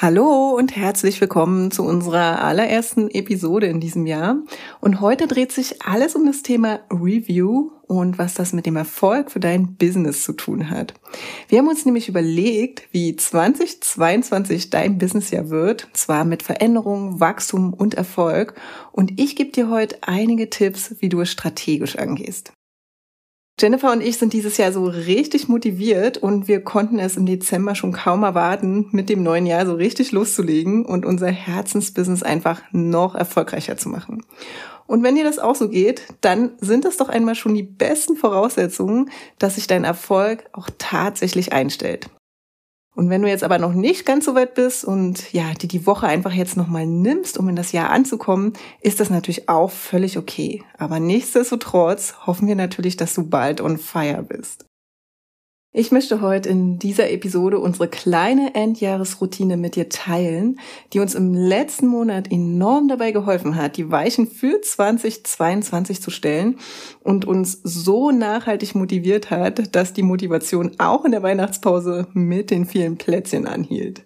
Hallo und herzlich willkommen zu unserer allerersten Episode in diesem Jahr. Und heute dreht sich alles um das Thema Review und was das mit dem Erfolg für dein Business zu tun hat. Wir haben uns nämlich überlegt, wie 2022 dein Businessjahr wird, zwar mit Veränderung, Wachstum und Erfolg. Und ich gebe dir heute einige Tipps, wie du es strategisch angehst. Jennifer und ich sind dieses Jahr so richtig motiviert und wir konnten es im Dezember schon kaum erwarten, mit dem neuen Jahr so richtig loszulegen und unser Herzensbusiness einfach noch erfolgreicher zu machen. Und wenn dir das auch so geht, dann sind das doch einmal schon die besten Voraussetzungen, dass sich dein Erfolg auch tatsächlich einstellt. Und wenn du jetzt aber noch nicht ganz so weit bist und ja, die die Woche einfach jetzt nochmal nimmst, um in das Jahr anzukommen, ist das natürlich auch völlig okay. Aber nichtsdestotrotz hoffen wir natürlich, dass du bald on fire bist. Ich möchte heute in dieser Episode unsere kleine Endjahresroutine mit dir teilen, die uns im letzten Monat enorm dabei geholfen hat, die Weichen für 2022 zu stellen und uns so nachhaltig motiviert hat, dass die Motivation auch in der Weihnachtspause mit den vielen Plätzchen anhielt.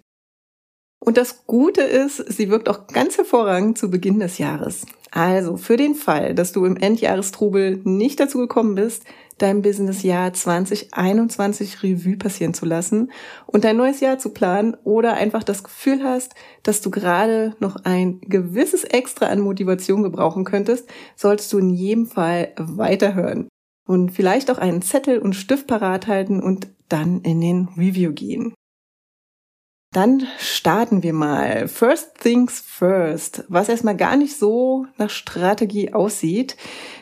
Und das Gute ist, sie wirkt auch ganz hervorragend zu Beginn des Jahres. Also für den Fall, dass du im Endjahrestrubel nicht dazu gekommen bist, dein Businessjahr 2021 Revue passieren zu lassen und dein neues Jahr zu planen oder einfach das Gefühl hast, dass du gerade noch ein gewisses Extra an Motivation gebrauchen könntest, solltest du in jedem Fall weiterhören und vielleicht auch einen Zettel und Stift parat halten und dann in den Review gehen. Dann starten wir mal. First things first. Was erstmal gar nicht so nach Strategie aussieht.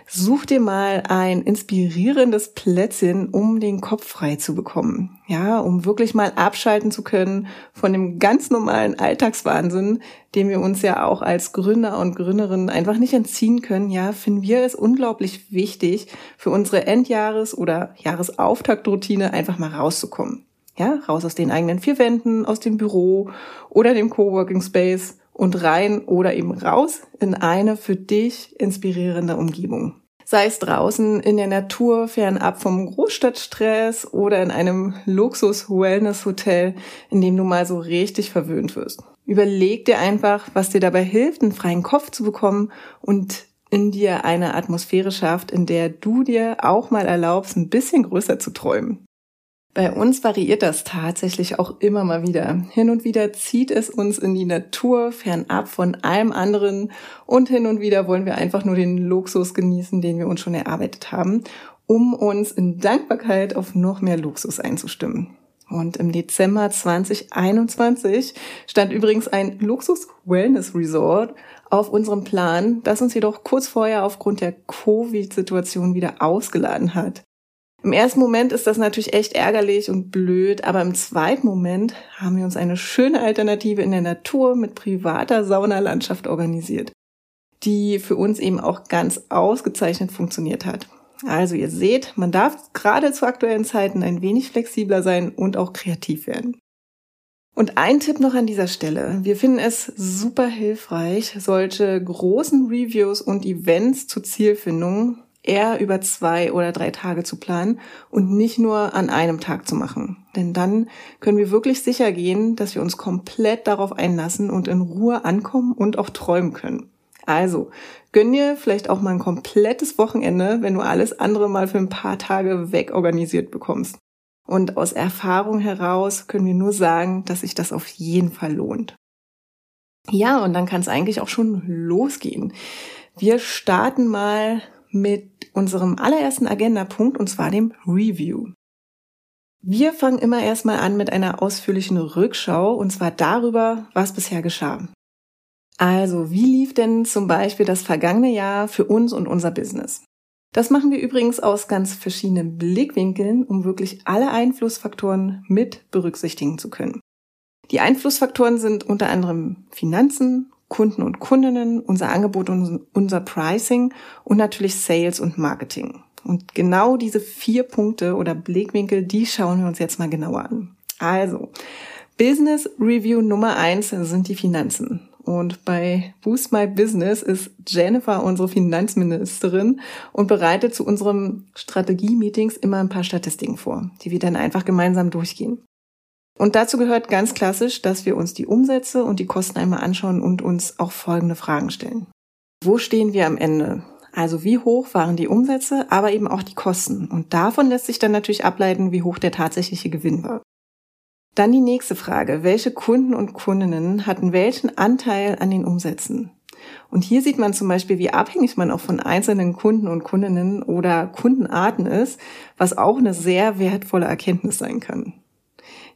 Such dir mal ein inspirierendes Plätzchen, um den Kopf frei zu bekommen. Ja, um wirklich mal abschalten zu können von dem ganz normalen Alltagswahnsinn, dem wir uns ja auch als Gründer und Gründerinnen einfach nicht entziehen können. Ja, finden wir es unglaublich wichtig, für unsere Endjahres- oder Jahresauftaktroutine einfach mal rauszukommen. Ja, raus aus den eigenen vier Wänden, aus dem Büro oder dem Coworking Space und rein oder eben raus in eine für dich inspirierende Umgebung. Sei es draußen in der Natur, fernab vom Großstadtstress oder in einem Luxus-Wellness-Hotel, in dem du mal so richtig verwöhnt wirst. Überleg dir einfach, was dir dabei hilft, einen freien Kopf zu bekommen und in dir eine Atmosphäre schafft, in der du dir auch mal erlaubst, ein bisschen größer zu träumen. Bei uns variiert das tatsächlich auch immer mal wieder. Hin und wieder zieht es uns in die Natur, fernab von allem anderen und hin und wieder wollen wir einfach nur den Luxus genießen, den wir uns schon erarbeitet haben, um uns in Dankbarkeit auf noch mehr Luxus einzustimmen. Und im Dezember 2021 stand übrigens ein Luxus-Wellness-Resort auf unserem Plan, das uns jedoch kurz vorher aufgrund der Covid-Situation wieder ausgeladen hat. Im ersten Moment ist das natürlich echt ärgerlich und blöd, aber im zweiten Moment haben wir uns eine schöne Alternative in der Natur mit privater Saunalandschaft organisiert, die für uns eben auch ganz ausgezeichnet funktioniert hat. Also ihr seht, man darf gerade zu aktuellen Zeiten ein wenig flexibler sein und auch kreativ werden. Und ein Tipp noch an dieser Stelle. Wir finden es super hilfreich, solche großen Reviews und Events zur Zielfindung eher über zwei oder drei Tage zu planen und nicht nur an einem Tag zu machen. Denn dann können wir wirklich sicher gehen, dass wir uns komplett darauf einlassen und in Ruhe ankommen und auch träumen können. Also, gönn dir vielleicht auch mal ein komplettes Wochenende, wenn du alles andere mal für ein paar Tage wegorganisiert bekommst. Und aus Erfahrung heraus können wir nur sagen, dass sich das auf jeden Fall lohnt. Ja, und dann kann es eigentlich auch schon losgehen. Wir starten mal mit unserem allerersten Agendapunkt und zwar dem Review. Wir fangen immer erstmal an mit einer ausführlichen Rückschau und zwar darüber, was bisher geschah. Also, wie lief denn zum Beispiel das vergangene Jahr für uns und unser Business? Das machen wir übrigens aus ganz verschiedenen Blickwinkeln, um wirklich alle Einflussfaktoren mit berücksichtigen zu können. Die Einflussfaktoren sind unter anderem Finanzen, Kunden und Kundinnen, unser Angebot und unser Pricing und natürlich Sales und Marketing. Und genau diese vier Punkte oder Blickwinkel, die schauen wir uns jetzt mal genauer an. Also, Business Review Nummer eins sind die Finanzen. Und bei Boost My Business ist Jennifer unsere Finanzministerin und bereitet zu unserem Strategie-Meetings immer ein paar Statistiken vor, die wir dann einfach gemeinsam durchgehen. Und dazu gehört ganz klassisch, dass wir uns die Umsätze und die Kosten einmal anschauen und uns auch folgende Fragen stellen. Wo stehen wir am Ende? Also wie hoch waren die Umsätze, aber eben auch die Kosten. Und davon lässt sich dann natürlich ableiten, wie hoch der tatsächliche Gewinn war. Dann die nächste Frage. Welche Kunden und Kundinnen hatten welchen Anteil an den Umsätzen? Und hier sieht man zum Beispiel, wie abhängig man auch von einzelnen Kunden und Kundinnen oder Kundenarten ist, was auch eine sehr wertvolle Erkenntnis sein kann.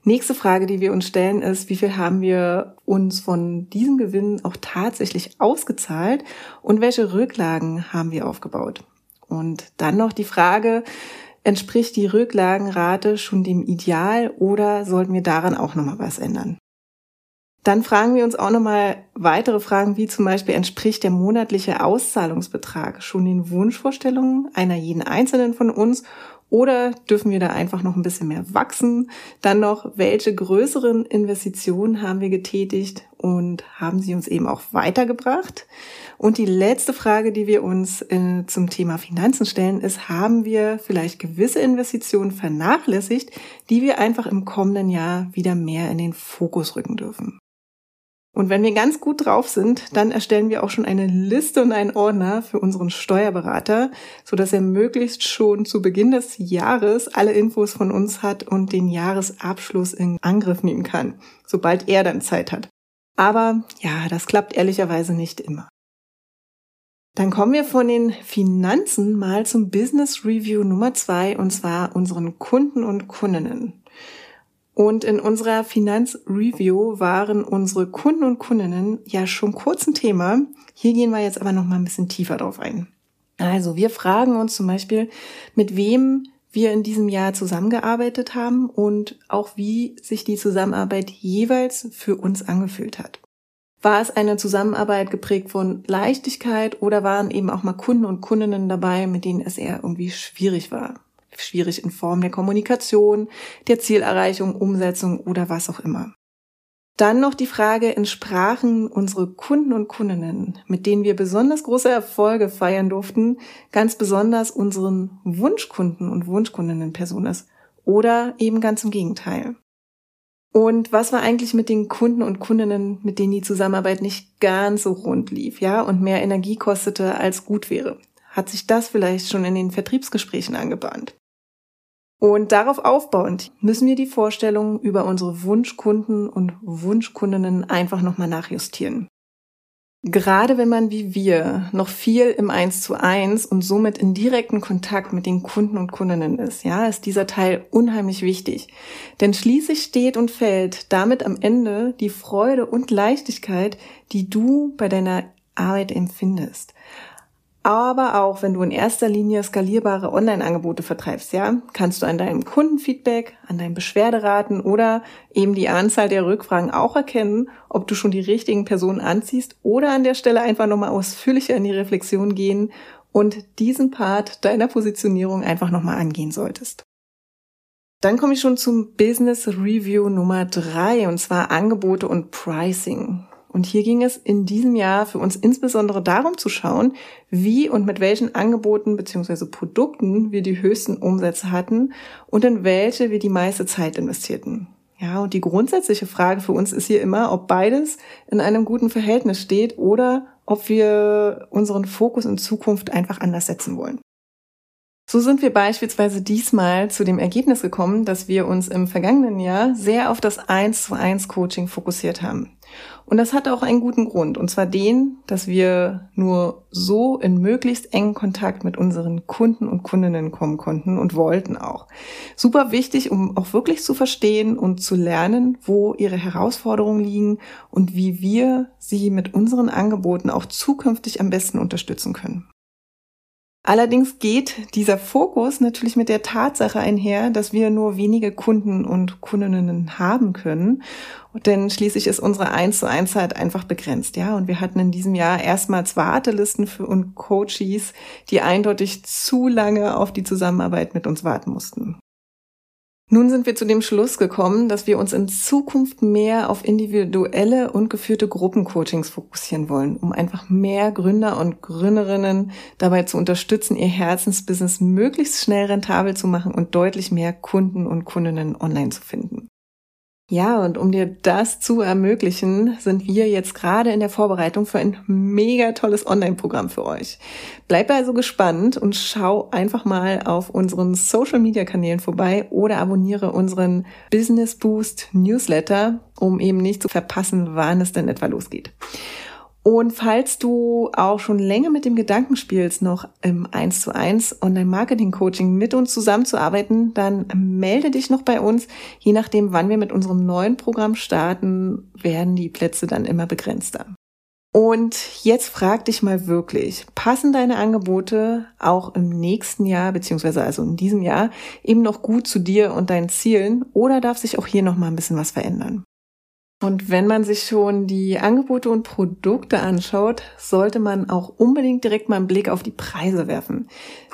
Nächste Frage, die wir uns stellen, ist, wie viel haben wir uns von diesem Gewinn auch tatsächlich ausgezahlt und welche Rücklagen haben wir aufgebaut? Und dann noch die Frage, entspricht die Rücklagenrate schon dem Ideal oder sollten wir daran auch nochmal was ändern? Dann fragen wir uns auch nochmal weitere Fragen, wie zum Beispiel entspricht der monatliche Auszahlungsbetrag schon den Wunschvorstellungen einer jeden Einzelnen von uns oder dürfen wir da einfach noch ein bisschen mehr wachsen? Dann noch, welche größeren Investitionen haben wir getätigt und haben sie uns eben auch weitergebracht? Und die letzte Frage, die wir uns äh, zum Thema Finanzen stellen, ist, haben wir vielleicht gewisse Investitionen vernachlässigt, die wir einfach im kommenden Jahr wieder mehr in den Fokus rücken dürfen? Und wenn wir ganz gut drauf sind, dann erstellen wir auch schon eine Liste und einen Ordner für unseren Steuerberater, so dass er möglichst schon zu Beginn des Jahres alle Infos von uns hat und den Jahresabschluss in Angriff nehmen kann, sobald er dann Zeit hat. Aber ja, das klappt ehrlicherweise nicht immer. Dann kommen wir von den Finanzen mal zum Business Review Nummer zwei, und zwar unseren Kunden und Kundinnen. Und in unserer Finanzreview waren unsere Kunden und Kundinnen ja schon kurz ein Thema. Hier gehen wir jetzt aber noch mal ein bisschen tiefer drauf ein. Also wir fragen uns zum Beispiel, mit wem wir in diesem Jahr zusammengearbeitet haben und auch wie sich die Zusammenarbeit jeweils für uns angefühlt hat. War es eine Zusammenarbeit geprägt von Leichtigkeit oder waren eben auch mal Kunden und Kundinnen dabei, mit denen es eher irgendwie schwierig war? Schwierig in Form der Kommunikation, der Zielerreichung, Umsetzung oder was auch immer. Dann noch die Frage, entsprachen unsere Kunden und Kundinnen, mit denen wir besonders große Erfolge feiern durften, ganz besonders unseren Wunschkunden und Wunschkundinnen-Personas oder eben ganz im Gegenteil. Und was war eigentlich mit den Kunden und Kundinnen, mit denen die Zusammenarbeit nicht ganz so rund lief, ja, und mehr Energie kostete als gut wäre? Hat sich das vielleicht schon in den Vertriebsgesprächen angebahnt? Und darauf aufbauend müssen wir die Vorstellungen über unsere Wunschkunden und Wunschkundinnen einfach nochmal nachjustieren. Gerade wenn man wie wir noch viel im Eins zu eins und somit in direkten Kontakt mit den Kunden und Kundinnen ist, ja, ist dieser Teil unheimlich wichtig. Denn schließlich steht und fällt damit am Ende die Freude und Leichtigkeit, die du bei deiner Arbeit empfindest aber auch wenn du in erster Linie skalierbare Online-Angebote vertreibst, ja, kannst du an deinem Kundenfeedback, an deinen Beschwerderaten oder eben die Anzahl der Rückfragen auch erkennen, ob du schon die richtigen Personen anziehst oder an der Stelle einfach nochmal ausführlicher in die Reflexion gehen und diesen Part deiner Positionierung einfach nochmal angehen solltest. Dann komme ich schon zum Business Review Nummer drei und zwar Angebote und Pricing. Und hier ging es in diesem Jahr für uns insbesondere darum zu schauen, wie und mit welchen Angeboten bzw. Produkten wir die höchsten Umsätze hatten und in welche wir die meiste Zeit investierten. Ja, und die grundsätzliche Frage für uns ist hier immer, ob beides in einem guten Verhältnis steht oder ob wir unseren Fokus in Zukunft einfach anders setzen wollen. So sind wir beispielsweise diesmal zu dem Ergebnis gekommen, dass wir uns im vergangenen Jahr sehr auf das 1 zu 1 Coaching fokussiert haben. Und das hatte auch einen guten Grund, und zwar den, dass wir nur so in möglichst engen Kontakt mit unseren Kunden und Kundinnen kommen konnten und wollten auch. Super wichtig, um auch wirklich zu verstehen und zu lernen, wo ihre Herausforderungen liegen und wie wir sie mit unseren Angeboten auch zukünftig am besten unterstützen können. Allerdings geht dieser Fokus natürlich mit der Tatsache einher, dass wir nur wenige Kunden und Kundinnen haben können. Denn schließlich ist unsere 1 zu 1 Zeit einfach begrenzt, ja. Und wir hatten in diesem Jahr erstmals Wartelisten für und Coaches, die eindeutig zu lange auf die Zusammenarbeit mit uns warten mussten. Nun sind wir zu dem Schluss gekommen, dass wir uns in Zukunft mehr auf individuelle und geführte Gruppencoachings fokussieren wollen, um einfach mehr Gründer und Gründerinnen dabei zu unterstützen, ihr Herzensbusiness möglichst schnell rentabel zu machen und deutlich mehr Kunden und Kundinnen online zu finden. Ja, und um dir das zu ermöglichen, sind wir jetzt gerade in der Vorbereitung für ein mega tolles Online-Programm für euch. Bleib also gespannt und schau einfach mal auf unseren Social-Media-Kanälen vorbei oder abonniere unseren Business Boost Newsletter, um eben nicht zu verpassen, wann es denn etwa losgeht. Und falls du auch schon länger mit dem Gedanken spielst, noch im 1 zu 1 Online-Marketing-Coaching mit uns zusammenzuarbeiten, dann melde dich noch bei uns. Je nachdem, wann wir mit unserem neuen Programm starten, werden die Plätze dann immer begrenzter. Und jetzt frag dich mal wirklich, passen deine Angebote auch im nächsten Jahr, beziehungsweise also in diesem Jahr, eben noch gut zu dir und deinen Zielen oder darf sich auch hier noch mal ein bisschen was verändern? Und wenn man sich schon die Angebote und Produkte anschaut, sollte man auch unbedingt direkt mal einen Blick auf die Preise werfen.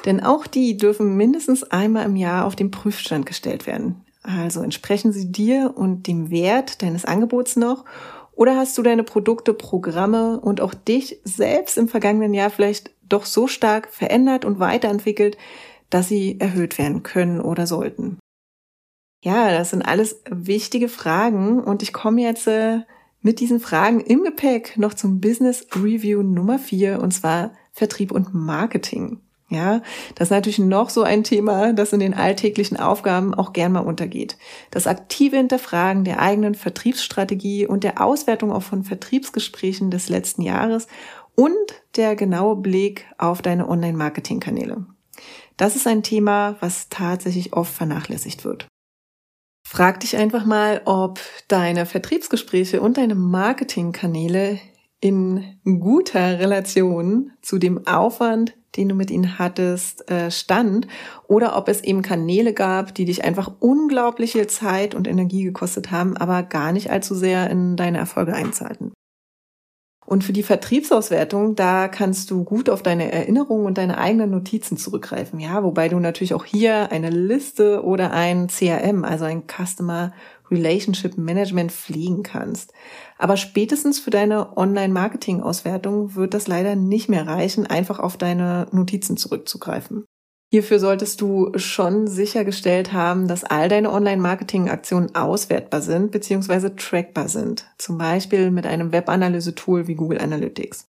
Denn auch die dürfen mindestens einmal im Jahr auf den Prüfstand gestellt werden. Also entsprechen sie dir und dem Wert deines Angebots noch? Oder hast du deine Produkte, Programme und auch dich selbst im vergangenen Jahr vielleicht doch so stark verändert und weiterentwickelt, dass sie erhöht werden können oder sollten? Ja, das sind alles wichtige Fragen und ich komme jetzt äh, mit diesen Fragen im Gepäck noch zum Business Review Nummer vier und zwar Vertrieb und Marketing. Ja, das ist natürlich noch so ein Thema, das in den alltäglichen Aufgaben auch gern mal untergeht. Das aktive Hinterfragen der eigenen Vertriebsstrategie und der Auswertung auch von Vertriebsgesprächen des letzten Jahres und der genaue Blick auf deine Online-Marketing-Kanäle. Das ist ein Thema, was tatsächlich oft vernachlässigt wird. Frag dich einfach mal, ob deine Vertriebsgespräche und deine Marketingkanäle in guter Relation zu dem Aufwand, den du mit ihnen hattest, äh, stand oder ob es eben Kanäle gab, die dich einfach unglaubliche Zeit und Energie gekostet haben, aber gar nicht allzu sehr in deine Erfolge einzahlten. Und für die Vertriebsauswertung, da kannst du gut auf deine Erinnerungen und deine eigenen Notizen zurückgreifen. Ja, wobei du natürlich auch hier eine Liste oder ein CRM, also ein Customer Relationship Management pflegen kannst. Aber spätestens für deine Online-Marketing-Auswertung wird das leider nicht mehr reichen, einfach auf deine Notizen zurückzugreifen. Hierfür solltest du schon sichergestellt haben, dass all deine Online-Marketing-Aktionen auswertbar sind bzw. trackbar sind. Zum Beispiel mit einem Web-Analyse-Tool wie Google Analytics.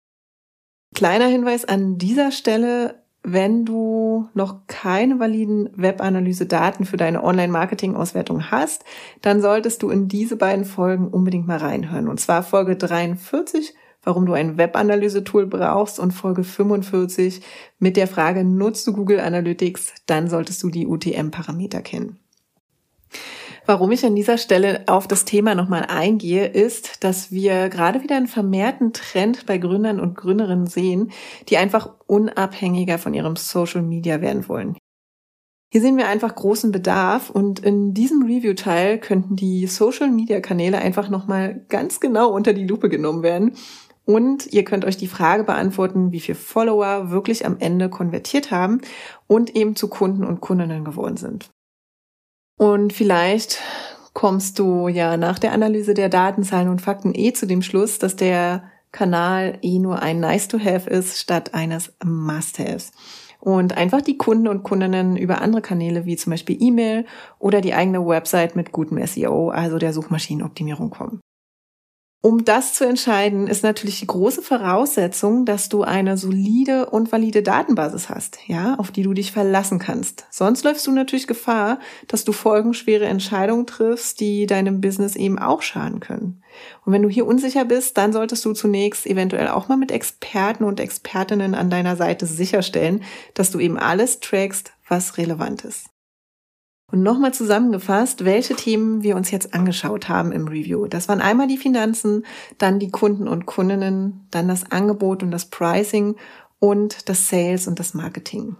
Kleiner Hinweis an dieser Stelle, wenn du noch keine validen Web-Analyse-Daten für deine Online-Marketing-Auswertung hast, dann solltest du in diese beiden Folgen unbedingt mal reinhören. Und zwar Folge 43 warum du ein Web-Analyse-Tool brauchst und Folge 45 mit der Frage, nutzt du Google Analytics, dann solltest du die UTM-Parameter kennen. Warum ich an dieser Stelle auf das Thema nochmal eingehe, ist, dass wir gerade wieder einen vermehrten Trend bei Gründern und Gründerinnen sehen, die einfach unabhängiger von ihrem Social Media werden wollen. Hier sehen wir einfach großen Bedarf und in diesem Review-Teil könnten die Social-Media-Kanäle einfach nochmal ganz genau unter die Lupe genommen werden und ihr könnt euch die Frage beantworten, wie viele Follower wirklich am Ende konvertiert haben und eben zu Kunden und Kundinnen geworden sind. Und vielleicht kommst du ja nach der Analyse der Datenzahlen und Fakten eh zu dem Schluss, dass der Kanal eh nur ein Nice-to-Have ist statt eines Must-Haves. Und einfach die Kunden und Kundinnen über andere Kanäle wie zum Beispiel E-Mail oder die eigene Website mit gutem SEO, also der Suchmaschinenoptimierung kommen. Um das zu entscheiden, ist natürlich die große Voraussetzung, dass du eine solide und valide Datenbasis hast, ja, auf die du dich verlassen kannst. Sonst läufst du natürlich Gefahr, dass du folgenschwere Entscheidungen triffst, die deinem Business eben auch schaden können. Und wenn du hier unsicher bist, dann solltest du zunächst eventuell auch mal mit Experten und Expertinnen an deiner Seite sicherstellen, dass du eben alles trackst, was relevant ist. Und nochmal zusammengefasst, welche Themen wir uns jetzt angeschaut haben im Review. Das waren einmal die Finanzen, dann die Kunden und Kundinnen, dann das Angebot und das Pricing und das Sales und das Marketing.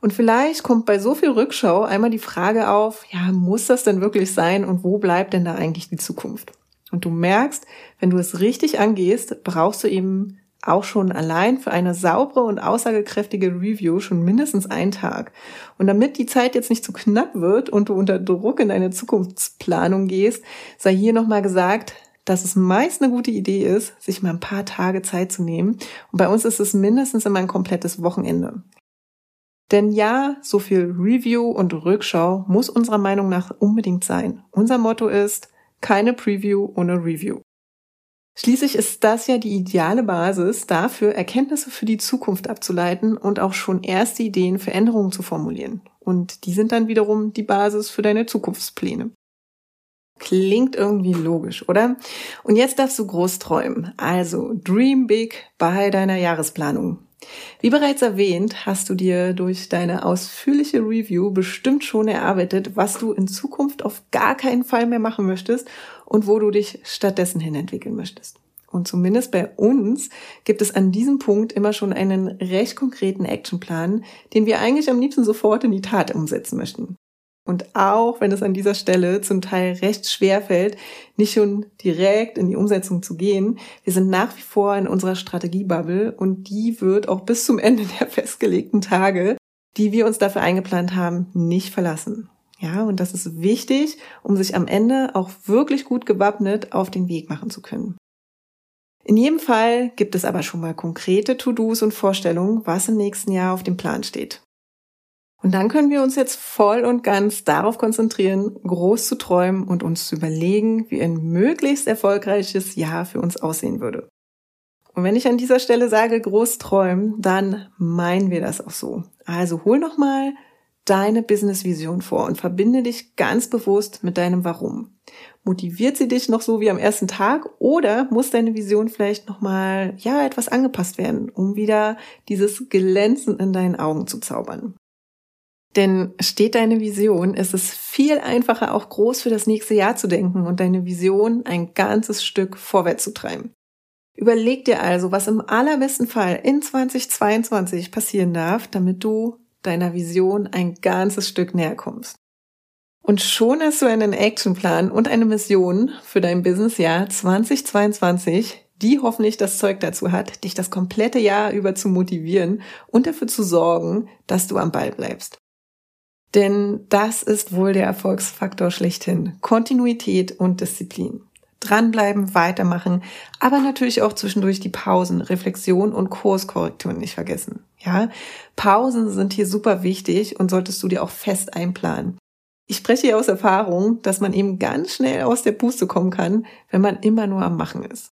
Und vielleicht kommt bei so viel Rückschau einmal die Frage auf, ja, muss das denn wirklich sein und wo bleibt denn da eigentlich die Zukunft? Und du merkst, wenn du es richtig angehst, brauchst du eben auch schon allein für eine saubere und aussagekräftige Review schon mindestens einen Tag. Und damit die Zeit jetzt nicht zu knapp wird und du unter Druck in deine Zukunftsplanung gehst, sei hier nochmal gesagt, dass es meist eine gute Idee ist, sich mal ein paar Tage Zeit zu nehmen. Und bei uns ist es mindestens immer ein komplettes Wochenende. Denn ja, so viel Review und Rückschau muss unserer Meinung nach unbedingt sein. Unser Motto ist, keine Preview ohne Review. Schließlich ist das ja die ideale Basis dafür, Erkenntnisse für die Zukunft abzuleiten und auch schon erste Ideen für Änderungen zu formulieren. Und die sind dann wiederum die Basis für deine Zukunftspläne. Klingt irgendwie logisch, oder? Und jetzt darfst du groß träumen. Also dream big bei deiner Jahresplanung. Wie bereits erwähnt, hast du dir durch deine ausführliche Review bestimmt schon erarbeitet, was du in Zukunft auf gar keinen Fall mehr machen möchtest und wo du dich stattdessen hin entwickeln möchtest. Und zumindest bei uns gibt es an diesem Punkt immer schon einen recht konkreten Actionplan, den wir eigentlich am liebsten sofort in die Tat umsetzen möchten. Und auch wenn es an dieser Stelle zum Teil recht schwer fällt, nicht schon direkt in die Umsetzung zu gehen, wir sind nach wie vor in unserer Strategiebubble und die wird auch bis zum Ende der festgelegten Tage, die wir uns dafür eingeplant haben, nicht verlassen. Ja, und das ist wichtig, um sich am Ende auch wirklich gut gewappnet auf den Weg machen zu können. In jedem Fall gibt es aber schon mal konkrete To-Dos und Vorstellungen, was im nächsten Jahr auf dem Plan steht. Und dann können wir uns jetzt voll und ganz darauf konzentrieren, groß zu träumen und uns zu überlegen, wie ein möglichst erfolgreiches Jahr für uns aussehen würde. Und wenn ich an dieser Stelle sage groß träumen, dann meinen wir das auch so. Also hol noch mal deine Business-Vision vor und verbinde dich ganz bewusst mit deinem Warum. Motiviert sie dich noch so wie am ersten Tag oder muss deine Vision vielleicht noch mal ja etwas angepasst werden, um wieder dieses Glänzen in deinen Augen zu zaubern? Denn steht deine Vision, ist es viel einfacher, auch groß für das nächste Jahr zu denken und deine Vision ein ganzes Stück vorwärts zu treiben. Überleg dir also, was im allerbesten Fall in 2022 passieren darf, damit du deiner Vision ein ganzes Stück näher kommst. Und schon hast du einen Actionplan und eine Mission für dein Businessjahr 2022, die hoffentlich das Zeug dazu hat, dich das komplette Jahr über zu motivieren und dafür zu sorgen, dass du am Ball bleibst. Denn das ist wohl der Erfolgsfaktor schlechthin. Kontinuität und Disziplin. Dranbleiben, weitermachen, aber natürlich auch zwischendurch die Pausen, Reflexion und Kurskorrekturen nicht vergessen. Ja, Pausen sind hier super wichtig und solltest du dir auch fest einplanen. Ich spreche hier aus Erfahrung, dass man eben ganz schnell aus der Puste kommen kann, wenn man immer nur am Machen ist.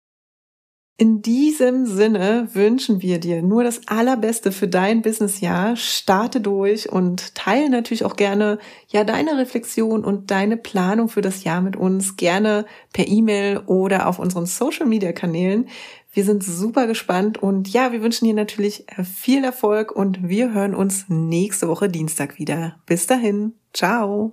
In diesem Sinne wünschen wir dir nur das Allerbeste für dein Businessjahr. Starte durch und teile natürlich auch gerne ja deine Reflexion und deine Planung für das Jahr mit uns gerne per E-Mail oder auf unseren Social Media Kanälen. Wir sind super gespannt und ja, wir wünschen dir natürlich viel Erfolg und wir hören uns nächste Woche Dienstag wieder. Bis dahin. Ciao.